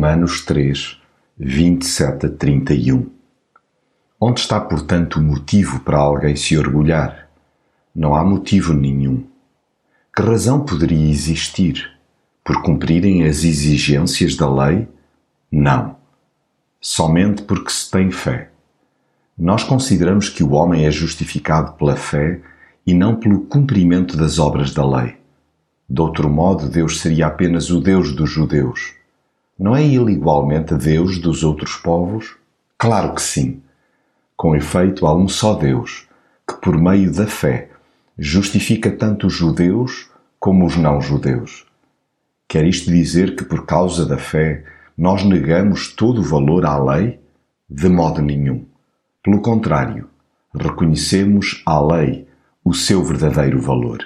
Romanos 3, 27 a 31. Onde está, portanto, o motivo para alguém se orgulhar? Não há motivo nenhum. Que razão poderia existir? Por cumprirem as exigências da lei? Não. Somente porque se tem fé. Nós consideramos que o homem é justificado pela fé e não pelo cumprimento das obras da lei. De outro modo, Deus seria apenas o Deus dos judeus. Não é ele igualmente Deus dos outros povos? Claro que sim. Com efeito, há um só Deus, que por meio da fé justifica tanto os judeus como os não-judeus. Quer isto dizer que por causa da fé nós negamos todo o valor à lei? De modo nenhum. Pelo contrário, reconhecemos à lei o seu verdadeiro valor.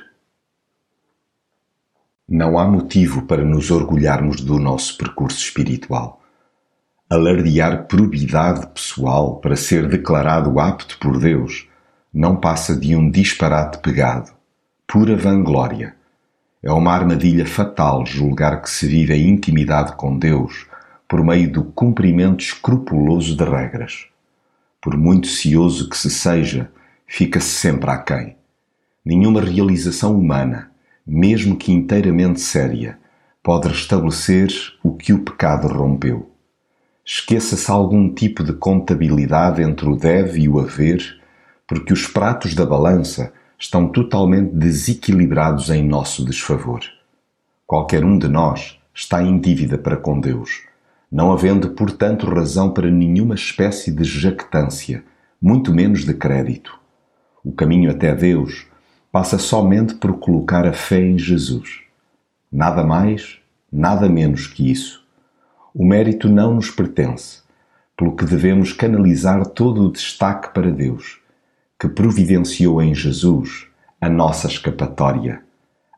Não há motivo para nos orgulharmos do nosso percurso espiritual. Alardear probidade pessoal para ser declarado apto por Deus não passa de um disparate pegado, pura vanglória. É uma armadilha fatal julgar que se vive a intimidade com Deus por meio do cumprimento escrupuloso de regras. Por muito cioso que se seja, fica-se sempre aquém. Nenhuma realização humana, mesmo que inteiramente séria, pode restabelecer o que o pecado rompeu. Esqueça-se algum tipo de contabilidade entre o deve e o haver, porque os pratos da balança estão totalmente desequilibrados em nosso desfavor. Qualquer um de nós está em dívida para com Deus, não havendo, portanto, razão para nenhuma espécie de jactância, muito menos de crédito. O caminho até Deus passa somente por colocar a fé em Jesus. Nada mais, nada menos que isso. O mérito não nos pertence, pelo que devemos canalizar todo o destaque para Deus, que providenciou em Jesus a nossa escapatória.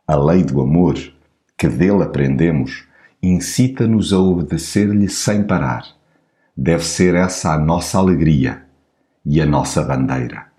A lei do amor, que dele aprendemos, incita-nos a obedecer-lhe sem parar. Deve ser essa a nossa alegria e a nossa bandeira.